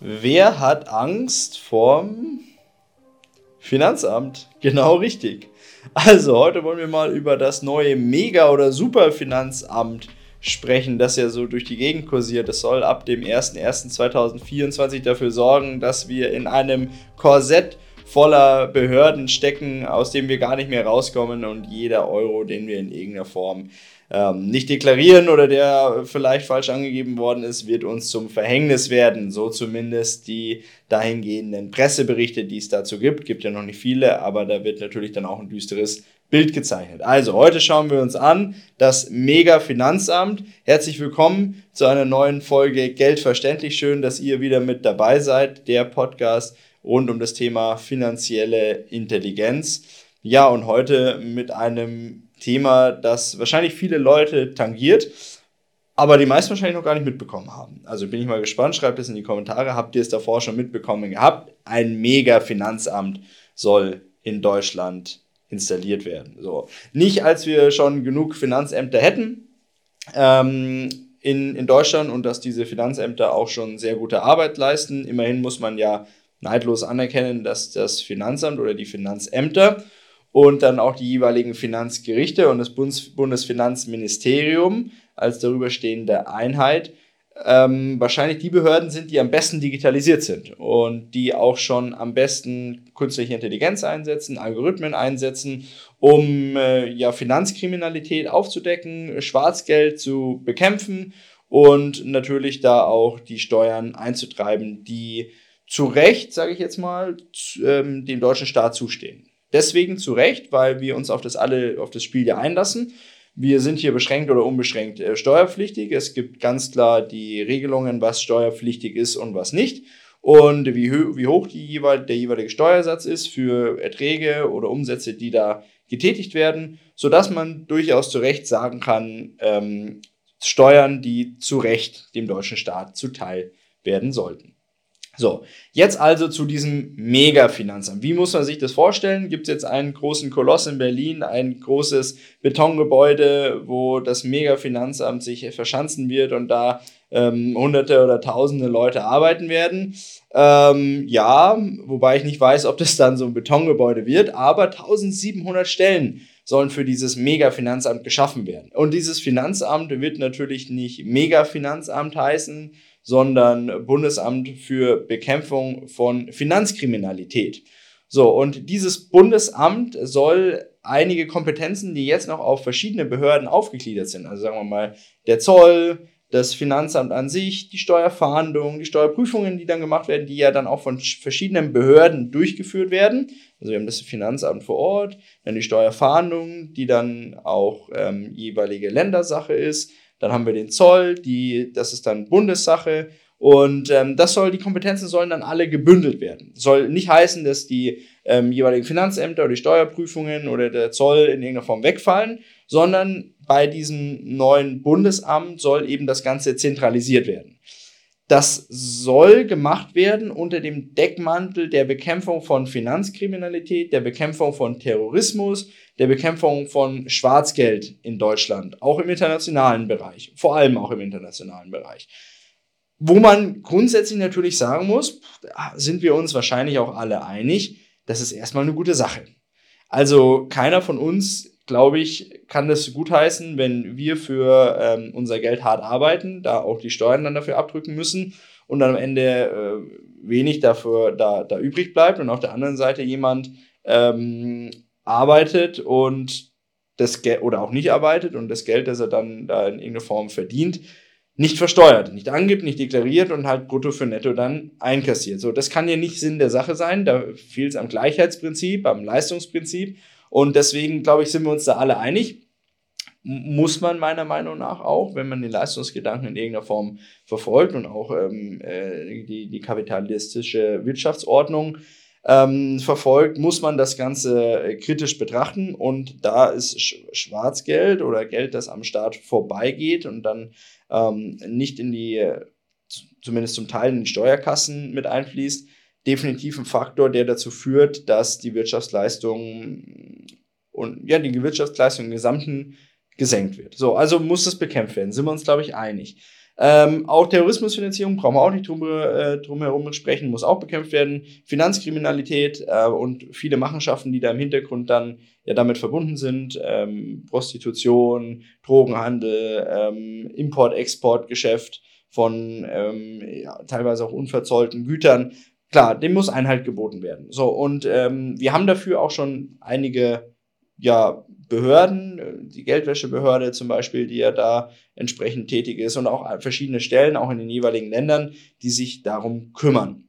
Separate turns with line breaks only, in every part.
Wer hat Angst vorm Finanzamt? Genau richtig. Also, heute wollen wir mal über das neue Mega- oder Superfinanzamt sprechen, das ja so durch die Gegend kursiert. Das soll ab dem 01.01.2024 dafür sorgen, dass wir in einem Korsett voller Behörden stecken, aus dem wir gar nicht mehr rauskommen und jeder Euro, den wir in irgendeiner Form ähm, nicht deklarieren oder der vielleicht falsch angegeben worden ist, wird uns zum Verhängnis werden. So zumindest die dahingehenden Presseberichte, die es dazu gibt. Gibt ja noch nicht viele, aber da wird natürlich dann auch ein düsteres Bild gezeichnet. Also heute schauen wir uns an das Mega Finanzamt. Herzlich willkommen zu einer neuen Folge Geld verständlich. Schön, dass ihr wieder mit dabei seid. Der Podcast rund um das Thema finanzielle Intelligenz. Ja, und heute mit einem Thema, das wahrscheinlich viele Leute tangiert, aber die meisten wahrscheinlich noch gar nicht mitbekommen haben. Also bin ich mal gespannt, schreibt es in die Kommentare. Habt ihr es davor schon mitbekommen gehabt? Ein mega Finanzamt soll in Deutschland installiert werden. So. Nicht, als wir schon genug Finanzämter hätten ähm, in, in Deutschland und dass diese Finanzämter auch schon sehr gute Arbeit leisten. Immerhin muss man ja neidlos anerkennen, dass das Finanzamt oder die Finanzämter und dann auch die jeweiligen Finanzgerichte und das Bundes Bundesfinanzministerium als darüber stehende Einheit ähm, wahrscheinlich die Behörden sind, die am besten digitalisiert sind und die auch schon am besten künstliche Intelligenz einsetzen, Algorithmen einsetzen, um äh, ja, Finanzkriminalität aufzudecken, Schwarzgeld zu bekämpfen und natürlich da auch die Steuern einzutreiben, die zu Recht, sage ich jetzt mal, ähm, dem deutschen Staat zustehen. Deswegen zu Recht, weil wir uns auf das alle, auf das Spiel ja einlassen. Wir sind hier beschränkt oder unbeschränkt äh, steuerpflichtig. Es gibt ganz klar die Regelungen, was steuerpflichtig ist und was nicht. Und wie, wie hoch jeweil, der jeweilige Steuersatz ist für Erträge oder Umsätze, die da getätigt werden, sodass man durchaus zu Recht sagen kann, ähm, Steuern, die zu Recht dem deutschen Staat zuteil werden sollten. So, jetzt also zu diesem Mega-Finanzamt. Wie muss man sich das vorstellen? Gibt es jetzt einen großen Koloss in Berlin, ein großes Betongebäude, wo das Mega-Finanzamt sich verschanzen wird und da ähm, hunderte oder tausende Leute arbeiten werden? Ähm, ja, wobei ich nicht weiß, ob das dann so ein Betongebäude wird, aber 1700 Stellen sollen für dieses Mega-Finanzamt geschaffen werden. Und dieses Finanzamt wird natürlich nicht Mega-Finanzamt heißen, sondern Bundesamt für Bekämpfung von Finanzkriminalität. So, und dieses Bundesamt soll einige Kompetenzen, die jetzt noch auf verschiedene Behörden aufgegliedert sind, also sagen wir mal der Zoll, das Finanzamt an sich, die Steuerfahndung, die Steuerprüfungen, die dann gemacht werden, die ja dann auch von verschiedenen Behörden durchgeführt werden. Also wir haben das Finanzamt vor Ort, dann die Steuerfahndung, die dann auch ähm, jeweilige Ländersache ist. Dann haben wir den Zoll, die, das ist dann Bundessache. Und ähm, das soll, die Kompetenzen sollen dann alle gebündelt werden. Soll nicht heißen, dass die ähm, jeweiligen Finanzämter oder die Steuerprüfungen oder der Zoll in irgendeiner Form wegfallen, sondern bei diesem neuen Bundesamt soll eben das Ganze zentralisiert werden. Das soll gemacht werden unter dem Deckmantel der Bekämpfung von Finanzkriminalität, der Bekämpfung von Terrorismus, der Bekämpfung von Schwarzgeld in Deutschland, auch im internationalen Bereich, vor allem auch im internationalen Bereich. Wo man grundsätzlich natürlich sagen muss, sind wir uns wahrscheinlich auch alle einig, das ist erstmal eine gute Sache. Also keiner von uns glaube ich, kann das gutheißen, wenn wir für ähm, unser Geld hart arbeiten, da auch die Steuern dann dafür abdrücken müssen und dann am Ende äh, wenig dafür da, da übrig bleibt und auf der anderen Seite jemand ähm, arbeitet und das Geld oder auch nicht arbeitet und das Geld, das er dann da in irgendeiner Form verdient, nicht versteuert, nicht angibt, nicht deklariert und halt brutto für netto dann einkassiert. So, das kann ja nicht Sinn der Sache sein. Da fehlt es am Gleichheitsprinzip, am Leistungsprinzip. Und deswegen, glaube ich, sind wir uns da alle einig. Muss man meiner Meinung nach auch, wenn man den Leistungsgedanken in irgendeiner Form verfolgt und auch ähm, äh, die, die kapitalistische Wirtschaftsordnung ähm, verfolgt, muss man das Ganze äh, kritisch betrachten. Und da ist Schwarzgeld oder Geld, das am Staat vorbeigeht und dann ähm, nicht in die, zumindest zum Teil in die Steuerkassen mit einfließt, definitiv ein Faktor, der dazu führt, dass die Wirtschaftsleistung und ja, die Wirtschaftsleistung im Gesamten gesenkt wird. So, also muss das bekämpft werden, sind wir uns, glaube ich, einig. Ähm, auch Terrorismusfinanzierung brauchen wir auch nicht drum, äh, drum herum sprechen, muss auch bekämpft werden. Finanzkriminalität äh, und viele Machenschaften, die da im Hintergrund dann ja damit verbunden sind. Ähm, Prostitution, Drogenhandel, ähm, Import-Export-Geschäft von ähm, ja, teilweise auch unverzollten Gütern. Klar, dem muss Einhalt geboten werden. So, und ähm, wir haben dafür auch schon einige ja, Behörden, die Geldwäschebehörde zum Beispiel, die ja da entsprechend tätig ist und auch verschiedene Stellen, auch in den jeweiligen Ländern, die sich darum kümmern.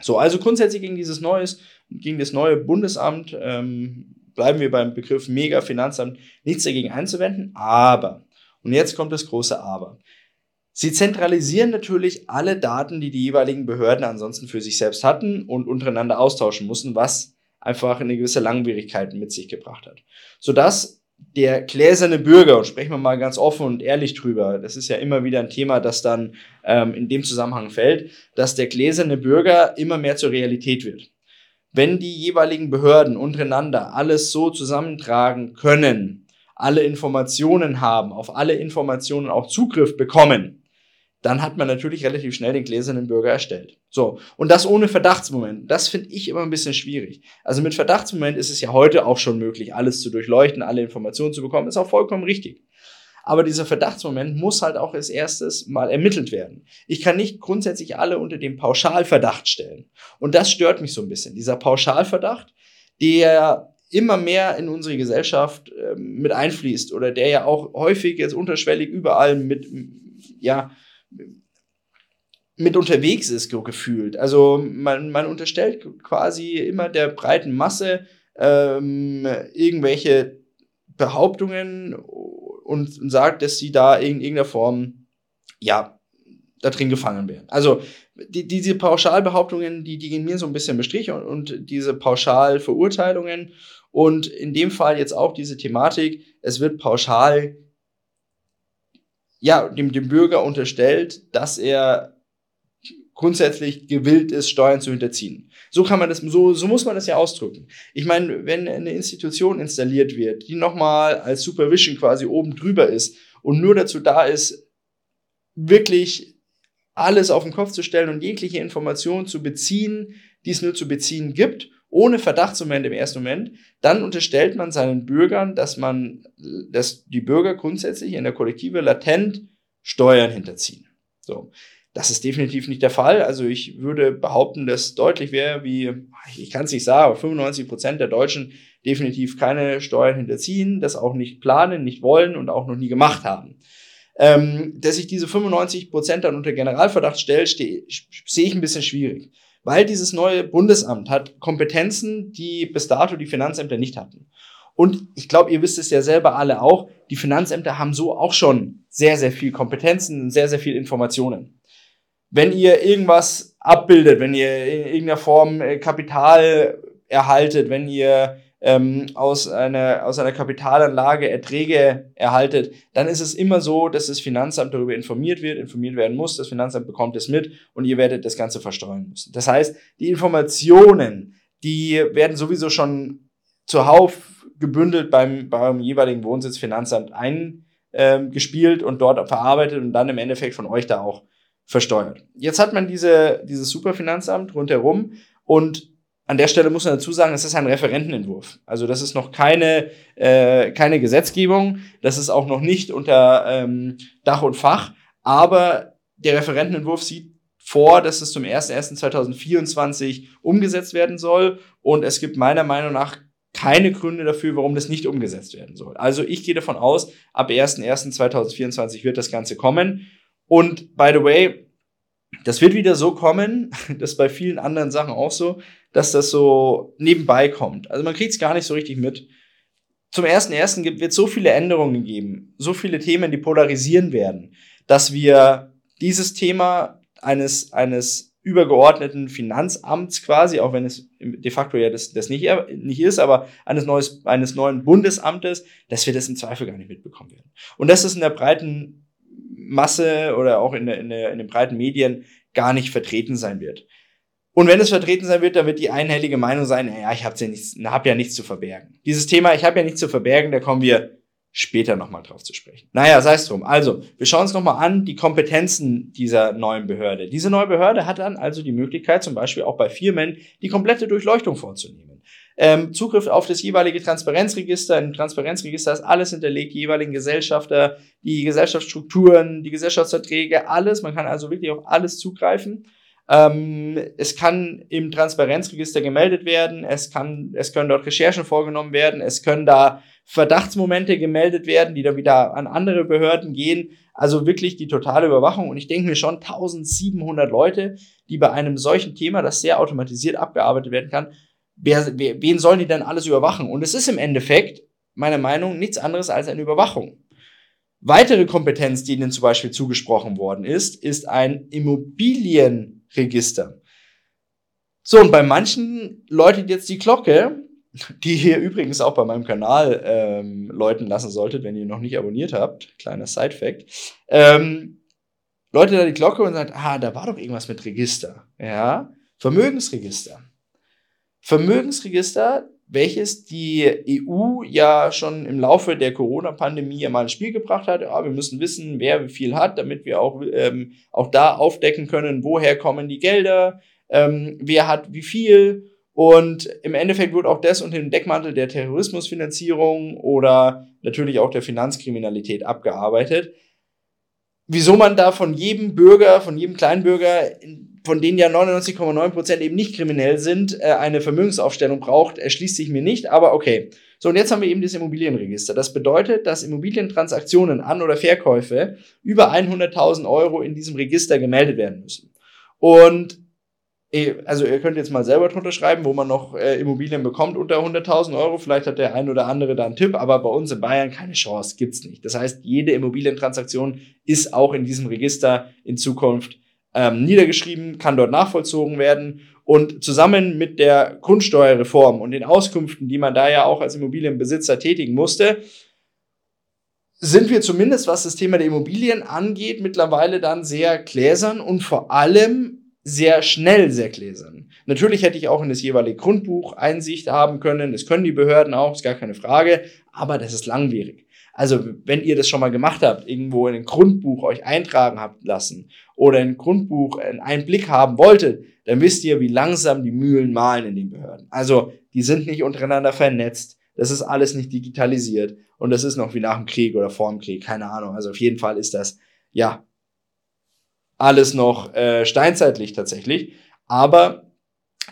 So, also grundsätzlich gegen dieses neues, gegen das neue Bundesamt ähm, bleiben wir beim Begriff Mega-Finanzamt nichts dagegen einzuwenden, aber, und jetzt kommt das große Aber. Sie zentralisieren natürlich alle Daten, die die jeweiligen Behörden ansonsten für sich selbst hatten und untereinander austauschen mussten, was einfach eine gewisse Langwierigkeit mit sich gebracht hat. Sodass der gläserne Bürger, und sprechen wir mal ganz offen und ehrlich drüber, das ist ja immer wieder ein Thema, das dann ähm, in dem Zusammenhang fällt, dass der gläserne Bürger immer mehr zur Realität wird. Wenn die jeweiligen Behörden untereinander alles so zusammentragen können, alle Informationen haben, auf alle Informationen auch Zugriff bekommen, dann hat man natürlich relativ schnell den gläsernen Bürger erstellt. So, und das ohne Verdachtsmoment. Das finde ich immer ein bisschen schwierig. Also mit Verdachtsmoment ist es ja heute auch schon möglich, alles zu durchleuchten, alle Informationen zu bekommen. Ist auch vollkommen richtig. Aber dieser Verdachtsmoment muss halt auch als erstes mal ermittelt werden. Ich kann nicht grundsätzlich alle unter dem Pauschalverdacht stellen. Und das stört mich so ein bisschen. Dieser Pauschalverdacht, der immer mehr in unsere Gesellschaft äh, mit einfließt oder der ja auch häufig jetzt unterschwellig überall mit, ja, mit unterwegs ist, so gefühlt. Also man, man unterstellt quasi immer der breiten Masse ähm, irgendwelche Behauptungen und, sagt, dass sie da in irgendeiner Form, ja, da drin gefangen werden. Also die, diese Pauschalbehauptungen, die, die gehen mir so ein bisschen bestrich und, und diese Pauschalverurteilungen und in dem Fall jetzt auch diese Thematik, es wird pauschal ja, dem, dem Bürger unterstellt, dass er grundsätzlich gewillt ist, Steuern zu hinterziehen. So kann man das, so, so muss man das ja ausdrücken. Ich meine, wenn eine Institution installiert wird, die nochmal als Supervision quasi oben drüber ist und nur dazu da ist, wirklich alles auf den Kopf zu stellen und jegliche Informationen zu beziehen, die es nur zu beziehen gibt ohne Verdachtsmoment im ersten Moment, dann unterstellt man seinen Bürgern, dass man, dass die Bürger grundsätzlich in der Kollektive latent Steuern hinterziehen. So. Das ist definitiv nicht der Fall. Also ich würde behaupten, dass deutlich wäre, wie, ich kann es nicht sagen, aber 95 Prozent der Deutschen definitiv keine Steuern hinterziehen, das auch nicht planen, nicht wollen und auch noch nie gemacht haben. Ähm, dass ich diese 95 Prozent dann unter Generalverdacht stelle, sehe ich ein bisschen schwierig weil dieses neue Bundesamt hat Kompetenzen, die bis dato die Finanzämter nicht hatten. Und ich glaube, ihr wisst es ja selber alle auch, die Finanzämter haben so auch schon sehr, sehr viel Kompetenzen, sehr, sehr viel Informationen. Wenn ihr irgendwas abbildet, wenn ihr in irgendeiner Form äh, Kapital erhaltet, wenn ihr ähm, aus, einer, aus einer Kapitalanlage Erträge erhaltet, dann ist es immer so, dass das Finanzamt darüber informiert wird, informiert werden muss. Das Finanzamt bekommt es mit und ihr werdet das Ganze versteuern müssen. Das heißt, die Informationen, die werden sowieso schon zuhauf gebündelt beim, beim jeweiligen Wohnsitzfinanzamt eingespielt ähm, und dort verarbeitet und dann im Endeffekt von euch da auch versteuert. Jetzt hat man diese, dieses Superfinanzamt rundherum und an der Stelle muss man dazu sagen, es ist ein Referentenentwurf. Also das ist noch keine, äh, keine Gesetzgebung, das ist auch noch nicht unter ähm, Dach und Fach, aber der Referentenentwurf sieht vor, dass es zum 01.01.2024 umgesetzt werden soll und es gibt meiner Meinung nach keine Gründe dafür, warum das nicht umgesetzt werden soll. Also ich gehe davon aus, ab 01.01.2024 wird das Ganze kommen. Und by the way, das wird wieder so kommen, das ist bei vielen anderen Sachen auch so, dass das so nebenbei kommt. Also man kriegt es gar nicht so richtig mit. Zum ersten ersten wird so viele Änderungen geben, so viele Themen, die polarisieren werden, dass wir dieses Thema eines, eines übergeordneten Finanzamts quasi, auch wenn es de facto ja das, das nicht, nicht ist, aber eines, neues, eines neuen Bundesamtes, dass wir das im Zweifel gar nicht mitbekommen werden. Und das ist in der breiten Masse oder auch in, der, in, der, in den breiten Medien gar nicht vertreten sein wird. Und wenn es vertreten sein wird, dann wird die einhellige Meinung sein, ja, ich habe ja, nichts, hab ja nichts zu verbergen. Dieses Thema, ich habe ja nichts zu verbergen, da kommen wir später nochmal drauf zu sprechen. Naja, sei es drum. Also, wir schauen uns nochmal an die Kompetenzen dieser neuen Behörde. Diese neue Behörde hat dann also die Möglichkeit, zum Beispiel auch bei Firmen die komplette Durchleuchtung vorzunehmen. Ähm, Zugriff auf das jeweilige Transparenzregister. Im Transparenzregister ist alles hinterlegt, die jeweiligen Gesellschafter, die Gesellschaftsstrukturen, die Gesellschaftsverträge, alles. Man kann also wirklich auf alles zugreifen. Ähm, es kann im Transparenzregister gemeldet werden, es, kann, es können dort Recherchen vorgenommen werden, es können da Verdachtsmomente gemeldet werden, die dann wieder an andere Behörden gehen. Also wirklich die totale Überwachung. Und ich denke mir schon 1700 Leute, die bei einem solchen Thema, das sehr automatisiert abgearbeitet werden kann, wer, wer, wen sollen die dann alles überwachen? Und es ist im Endeffekt, meiner Meinung, nichts anderes als eine Überwachung. Weitere Kompetenz, die ihnen zum Beispiel zugesprochen worden ist, ist ein Immobilienregister. So, und bei manchen läutet jetzt die Glocke, die hier übrigens auch bei meinem Kanal ähm, läuten lassen solltet, wenn ihr noch nicht abonniert habt. Kleiner Side-Fact. Ähm, läutet da die Glocke und sagt, ah, da war doch irgendwas mit Register. Ja, Vermögensregister. Vermögensregister, welches die EU ja schon im Laufe der Corona-Pandemie ja mal ins Spiel gebracht hat. Ja, wir müssen wissen, wer wie viel hat, damit wir auch, ähm, auch da aufdecken können, woher kommen die Gelder, ähm, wer hat wie viel. Und im Endeffekt wird auch das unter dem Deckmantel der Terrorismusfinanzierung oder natürlich auch der Finanzkriminalität abgearbeitet. Wieso man da von jedem Bürger, von jedem Kleinbürger, von denen ja 99,9% eben nicht kriminell sind, äh, eine Vermögensaufstellung braucht, erschließt sich mir nicht, aber okay. So, und jetzt haben wir eben das Immobilienregister. Das bedeutet, dass Immobilientransaktionen, An- oder Verkäufe über 100.000 Euro in diesem Register gemeldet werden müssen. Und also ihr könnt jetzt mal selber drunter schreiben, wo man noch äh, Immobilien bekommt unter 100.000 Euro. Vielleicht hat der ein oder andere da einen Tipp, aber bei uns in Bayern keine Chance, gibt's nicht. Das heißt, jede Immobilientransaktion ist auch in diesem Register in Zukunft ähm, niedergeschrieben, kann dort nachvollzogen werden und zusammen mit der Grundsteuerreform und den Auskünften, die man da ja auch als Immobilienbesitzer tätigen musste, sind wir zumindest, was das Thema der Immobilien angeht, mittlerweile dann sehr gläsern und vor allem sehr schnell sehr gläsern. Natürlich hätte ich auch in das jeweilige Grundbuch Einsicht haben können. Das können die Behörden auch, ist gar keine Frage. Aber das ist langwierig. Also, wenn ihr das schon mal gemacht habt, irgendwo in ein Grundbuch euch eintragen habt lassen oder in ein Grundbuch einen Blick haben wolltet, dann wisst ihr, wie langsam die Mühlen malen in den Behörden. Also, die sind nicht untereinander vernetzt. Das ist alles nicht digitalisiert. Und das ist noch wie nach dem Krieg oder vor dem Krieg. Keine Ahnung. Also, auf jeden Fall ist das, ja, alles noch äh, steinzeitlich tatsächlich. Aber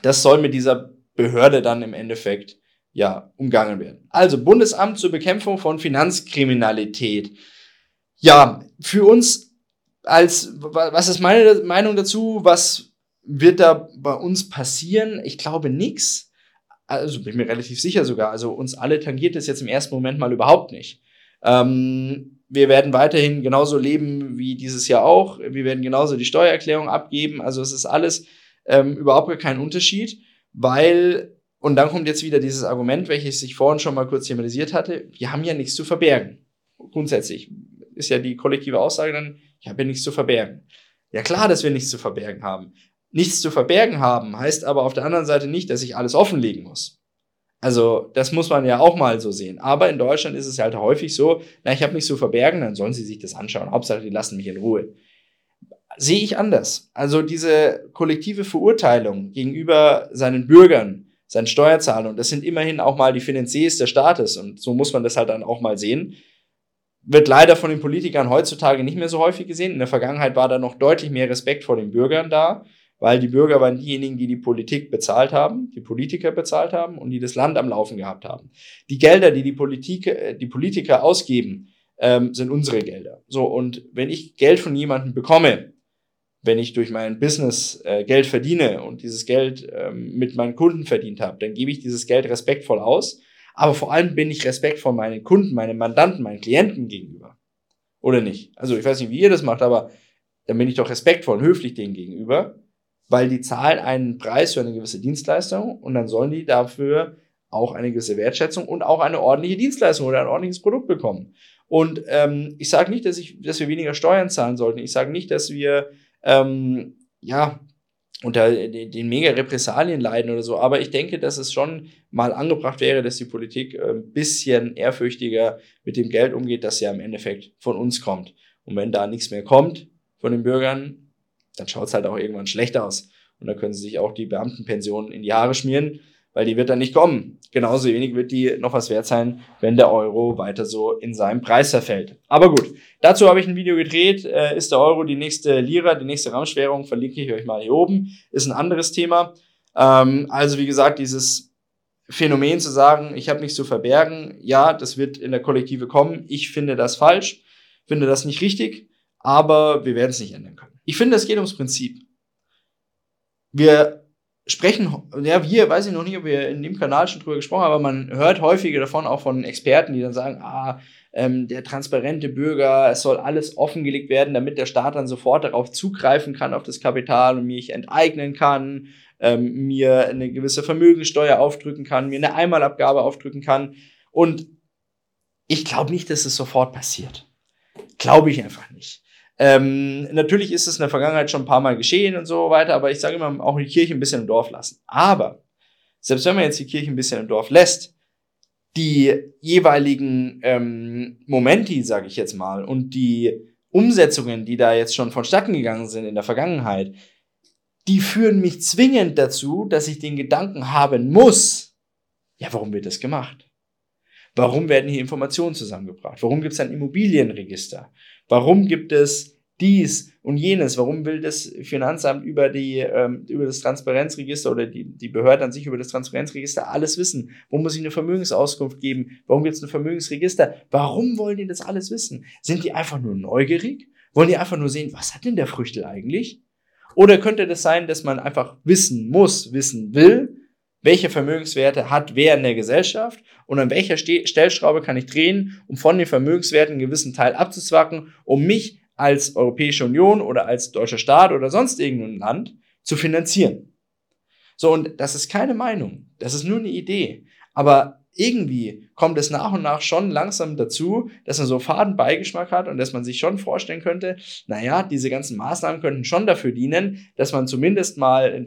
das soll mit dieser Behörde dann im Endeffekt ja umgangen werden. Also Bundesamt zur Bekämpfung von Finanzkriminalität. Ja, für uns als, was ist meine Meinung dazu? Was wird da bei uns passieren? Ich glaube nichts. Also bin mir relativ sicher sogar. Also uns alle tangiert es jetzt im ersten Moment mal überhaupt nicht. Ähm, wir werden weiterhin genauso leben wie dieses Jahr auch. Wir werden genauso die Steuererklärung abgeben. Also es ist alles ähm, überhaupt kein Unterschied, weil, und dann kommt jetzt wieder dieses Argument, welches ich vorhin schon mal kurz thematisiert hatte, wir haben ja nichts zu verbergen. Grundsätzlich ist ja die kollektive Aussage dann, ich habe ja nichts zu verbergen. Ja klar, dass wir nichts zu verbergen haben. Nichts zu verbergen haben heißt aber auf der anderen Seite nicht, dass ich alles offenlegen muss. Also, das muss man ja auch mal so sehen. Aber in Deutschland ist es halt häufig so, na, ich habe nichts zu verbergen, dann sollen sie sich das anschauen. Hauptsache, die lassen mich in Ruhe. Sehe ich anders. Also diese kollektive Verurteilung gegenüber seinen Bürgern, seinen Steuerzahlern, das sind immerhin auch mal die Finanziers des Staates und so muss man das halt dann auch mal sehen, wird leider von den Politikern heutzutage nicht mehr so häufig gesehen. In der Vergangenheit war da noch deutlich mehr Respekt vor den Bürgern da weil die Bürger waren diejenigen, die die Politik bezahlt haben, die Politiker bezahlt haben und die das Land am Laufen gehabt haben. Die Gelder, die die, Politik, äh, die Politiker ausgeben, ähm, sind unsere Gelder. So, und wenn ich Geld von jemandem bekomme, wenn ich durch mein Business äh, Geld verdiene und dieses Geld ähm, mit meinen Kunden verdient habe, dann gebe ich dieses Geld respektvoll aus. Aber vor allem bin ich respektvoll meinen Kunden, meinen Mandanten, meinen Klienten gegenüber. Oder nicht? Also ich weiß nicht, wie ihr das macht, aber dann bin ich doch respektvoll und höflich denen gegenüber weil die zahlen einen Preis für eine gewisse Dienstleistung und dann sollen die dafür auch eine gewisse Wertschätzung und auch eine ordentliche Dienstleistung oder ein ordentliches Produkt bekommen. Und ähm, ich sage nicht, dass, ich, dass wir weniger Steuern zahlen sollten. Ich sage nicht, dass wir ähm, ja unter den mega Repressalien leiden oder so. Aber ich denke, dass es schon mal angebracht wäre, dass die Politik ein äh, bisschen ehrfürchtiger mit dem Geld umgeht, das ja im Endeffekt von uns kommt. Und wenn da nichts mehr kommt von den Bürgern, dann schaut es halt auch irgendwann schlecht aus. Und da können sie sich auch die Beamtenpensionen in die Haare schmieren weil die wird dann nicht kommen. Genauso wenig wird die noch was wert sein, wenn der Euro weiter so in seinem Preis verfällt. Aber gut, dazu habe ich ein Video gedreht. Äh, ist der Euro die nächste Lira, die nächste Ramschwährung? Verlinke ich euch mal hier oben. Ist ein anderes Thema. Ähm, also wie gesagt, dieses Phänomen zu sagen, ich habe nichts zu verbergen, ja, das wird in der Kollektive kommen. Ich finde das falsch, finde das nicht richtig, aber wir werden es nicht ändern können. Ich finde, es geht ums Prinzip. Wir sprechen, ja, wir, weiß ich noch nicht, ob wir in dem Kanal schon drüber gesprochen haben, aber man hört häufiger davon auch von Experten, die dann sagen, ah, ähm, der transparente Bürger, es soll alles offengelegt werden, damit der Staat dann sofort darauf zugreifen kann, auf das Kapital und mich enteignen kann, ähm, mir eine gewisse Vermögensteuer aufdrücken kann, mir eine Einmalabgabe aufdrücken kann. Und ich glaube nicht, dass es sofort passiert. Glaube ich einfach nicht. Ähm, natürlich ist es in der Vergangenheit schon ein paar Mal geschehen und so weiter, aber ich sage immer, auch die Kirche ein bisschen im Dorf lassen. Aber selbst wenn man jetzt die Kirche ein bisschen im Dorf lässt, die jeweiligen ähm, Momenti, sage ich jetzt mal, und die Umsetzungen, die da jetzt schon vonstatten gegangen sind in der Vergangenheit, die führen mich zwingend dazu, dass ich den Gedanken haben muss, ja, warum wird das gemacht? Warum werden hier Informationen zusammengebracht? Warum gibt es ein Immobilienregister? Warum gibt es dies und jenes? Warum will das Finanzamt über, die, ähm, über das Transparenzregister oder die, die Behörde an sich über das Transparenzregister alles wissen? Warum muss ich eine Vermögensauskunft geben? Warum gibt es ein Vermögensregister? Warum wollen die das alles wissen? Sind die einfach nur neugierig? Wollen die einfach nur sehen, was hat denn der Früchtel eigentlich? Oder könnte das sein, dass man einfach wissen muss, wissen will, welche Vermögenswerte hat wer in der Gesellschaft und an welcher Stellschraube kann ich drehen, um von den Vermögenswerten einen gewissen Teil abzuzwacken, um mich als Europäische Union oder als deutscher Staat oder sonst irgendein Land zu finanzieren. So, und das ist keine Meinung, das ist nur eine Idee. Aber irgendwie kommt es nach und nach schon langsam dazu, dass man so faden Beigeschmack hat und dass man sich schon vorstellen könnte, naja, diese ganzen Maßnahmen könnten schon dafür dienen, dass man zumindest mal ein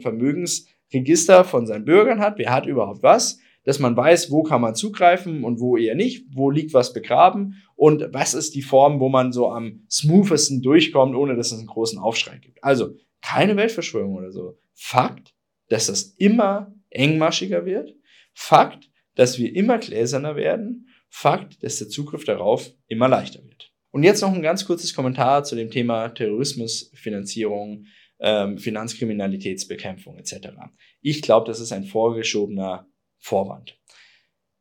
Vermögensregister von seinen Bürgern hat, wer hat überhaupt was, dass man weiß, wo kann man zugreifen und wo eher nicht, wo liegt was begraben und was ist die Form, wo man so am smoothesten durchkommt, ohne dass es einen großen Aufschrei gibt. Also keine Weltverschwörung oder so. Fakt, dass das immer engmaschiger wird. Fakt, dass wir immer gläserner werden. Fakt, dass der Zugriff darauf immer leichter wird. Und jetzt noch ein ganz kurzes Kommentar zu dem Thema Terrorismusfinanzierung, ähm, Finanzkriminalitätsbekämpfung etc. Ich glaube, das ist ein vorgeschobener Vorwand.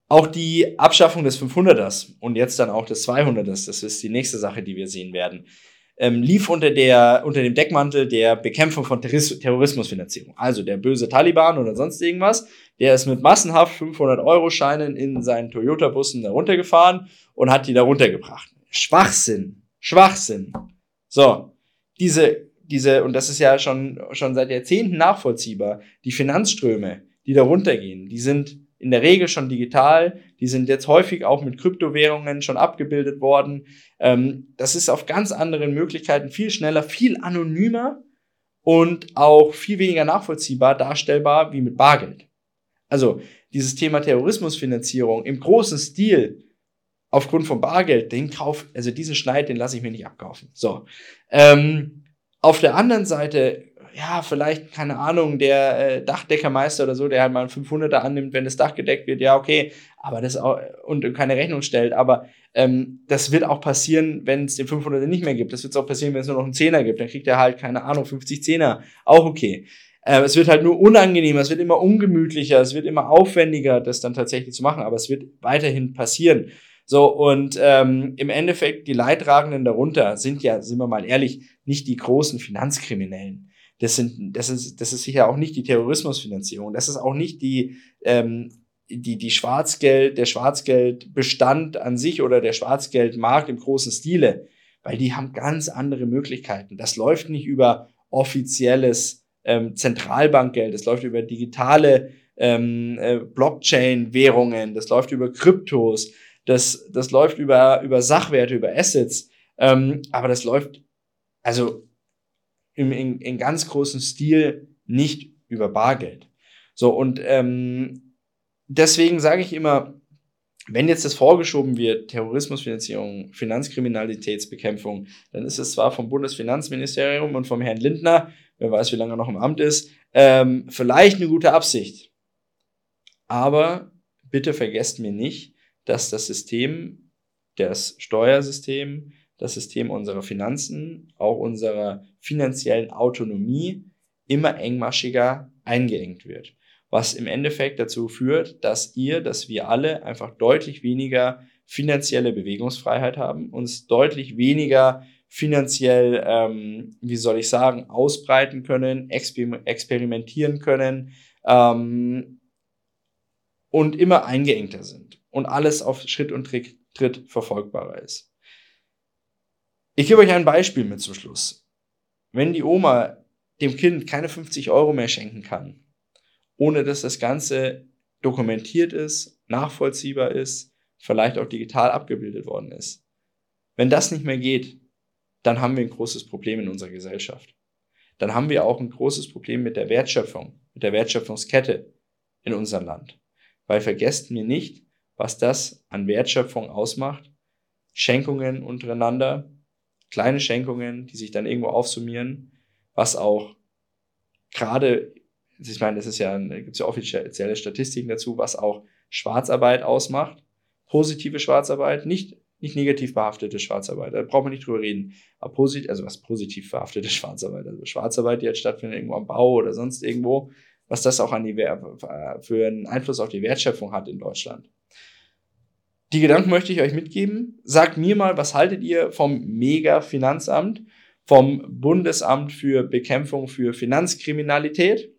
Auch die Abschaffung des 500ers und jetzt dann auch des 200ers, das ist die nächste Sache, die wir sehen werden, ähm, lief unter, der, unter dem Deckmantel der Bekämpfung von Terrorismusfinanzierung. Also der böse Taliban oder sonst irgendwas, der ist mit massenhaft 500-Euro-Scheinen in seinen Toyota-Bussen da runtergefahren und hat die da runtergebracht. Schwachsinn. Schwachsinn. So, diese, diese, und das ist ja schon, schon seit Jahrzehnten nachvollziehbar, die Finanzströme, die da runtergehen, die sind in der Regel schon digital, die sind jetzt häufig auch mit Kryptowährungen schon abgebildet worden. Ähm, das ist auf ganz anderen Möglichkeiten viel schneller, viel anonymer und auch viel weniger nachvollziehbar darstellbar wie mit Bargeld. Also dieses Thema Terrorismusfinanzierung im großen Stil aufgrund von Bargeld, den Kauf, also diesen Schneid, den lasse ich mir nicht abkaufen. So. Ähm, auf der anderen Seite ja, vielleicht, keine Ahnung, der äh, Dachdeckermeister oder so, der halt mal einen 500er annimmt, wenn das Dach gedeckt wird, ja, okay, aber das auch, und keine Rechnung stellt, aber ähm, das wird auch passieren, wenn es den 500er nicht mehr gibt. Das wird auch passieren, wenn es nur noch einen Zehner gibt. Dann kriegt er halt, keine Ahnung, 50 Zehner. Auch okay. Äh, es wird halt nur unangenehmer, es wird immer ungemütlicher, es wird immer aufwendiger, das dann tatsächlich zu machen, aber es wird weiterhin passieren. So, und ähm, im Endeffekt, die Leidtragenden darunter sind ja, sind wir mal ehrlich, nicht die großen Finanzkriminellen das sind, das ist, das ist sicher auch nicht die Terrorismusfinanzierung. Das ist auch nicht die, ähm, die, die Schwarzgeld, der Schwarzgeldbestand an sich oder der Schwarzgeldmarkt im großen Stile, weil die haben ganz andere Möglichkeiten. Das läuft nicht über offizielles ähm, Zentralbankgeld, das läuft über digitale ähm, äh, Blockchain-Währungen, das läuft über Kryptos, das, das läuft über, über Sachwerte, über Assets, ähm, aber das läuft, also im, in, in ganz großem Stil nicht über Bargeld. So, und ähm, deswegen sage ich immer, wenn jetzt das vorgeschoben wird, Terrorismusfinanzierung, Finanzkriminalitätsbekämpfung, dann ist es zwar vom Bundesfinanzministerium und vom Herrn Lindner, wer weiß, wie lange er noch im Amt ist, ähm, vielleicht eine gute Absicht. Aber bitte vergesst mir nicht, dass das System, das Steuersystem, das System unserer Finanzen, auch unserer finanziellen Autonomie immer engmaschiger eingeengt wird. Was im Endeffekt dazu führt, dass ihr, dass wir alle einfach deutlich weniger finanzielle Bewegungsfreiheit haben, uns deutlich weniger finanziell, ähm, wie soll ich sagen, ausbreiten können, exper experimentieren können ähm, und immer eingeengter sind und alles auf Schritt und Tritt, verfolgbarer ist. Ich gebe euch ein Beispiel mit zum Schluss. Wenn die Oma dem Kind keine 50 Euro mehr schenken kann, ohne dass das Ganze dokumentiert ist, nachvollziehbar ist, vielleicht auch digital abgebildet worden ist. Wenn das nicht mehr geht, dann haben wir ein großes Problem in unserer Gesellschaft. Dann haben wir auch ein großes Problem mit der Wertschöpfung, mit der Wertschöpfungskette in unserem Land. Weil vergesst mir nicht, was das an Wertschöpfung ausmacht. Schenkungen untereinander, kleine Schenkungen, die sich dann irgendwo aufsummieren, was auch gerade ich meine, ist ja, gibt es ja offizielle Statistiken dazu, was auch Schwarzarbeit ausmacht. Positive Schwarzarbeit, nicht, nicht negativ behaftete Schwarzarbeit. Da braucht man nicht drüber reden. Aber positiv, also was positiv behaftete Schwarzarbeit, also Schwarzarbeit, die jetzt stattfindet irgendwo am Bau oder sonst irgendwo, was das auch an die, für einen Einfluss auf die Wertschöpfung hat in Deutschland. Die Gedanken möchte ich euch mitgeben. Sagt mir mal, was haltet ihr vom Mega-Finanzamt, vom Bundesamt für Bekämpfung für Finanzkriminalität?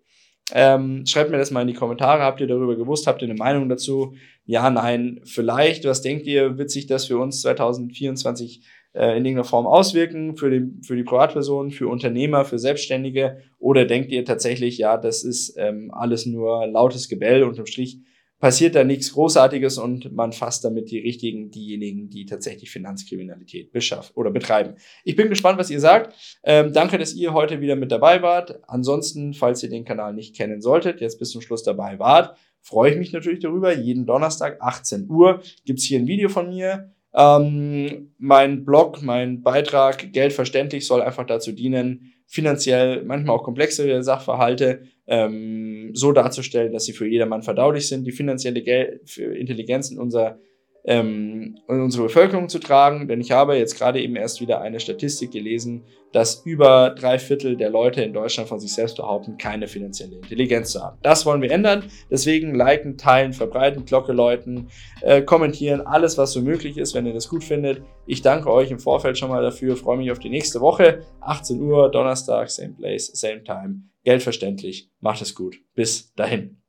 Ähm, schreibt mir das mal in die Kommentare. Habt ihr darüber gewusst? Habt ihr eine Meinung dazu? Ja, nein, vielleicht. Was denkt ihr, wird sich das für uns 2024 äh, in irgendeiner Form auswirken? Für die, für die Privatpersonen, für Unternehmer, für Selbstständige? Oder denkt ihr tatsächlich, ja, das ist ähm, alles nur lautes Gebell unterm Strich? Passiert da nichts Großartiges und man fasst damit die richtigen, diejenigen, die tatsächlich Finanzkriminalität beschaffen oder betreiben. Ich bin gespannt, was ihr sagt. Ähm, danke, dass ihr heute wieder mit dabei wart. Ansonsten, falls ihr den Kanal nicht kennen solltet, jetzt bis zum Schluss dabei wart, freue ich mich natürlich darüber. Jeden Donnerstag, 18 Uhr, gibt's hier ein Video von mir. Ähm, mein Blog, mein Beitrag, Geld verständlich, soll einfach dazu dienen, finanziell manchmal auch komplexere Sachverhalte ähm, so darzustellen, dass sie für jedermann verdaulich sind, die finanzielle Gel Intelligenz in unser ähm, unsere Bevölkerung zu tragen. Denn ich habe jetzt gerade eben erst wieder eine Statistik gelesen, dass über drei Viertel der Leute in Deutschland von sich selbst behaupten, keine finanzielle Intelligenz zu haben. Das wollen wir ändern. Deswegen liken, teilen, verbreiten, Glocke läuten, äh, kommentieren, alles, was so möglich ist, wenn ihr das gut findet. Ich danke euch im Vorfeld schon mal dafür, freue mich auf die nächste Woche. 18 Uhr, Donnerstag, same place, same time. Geldverständlich. Macht es gut. Bis dahin.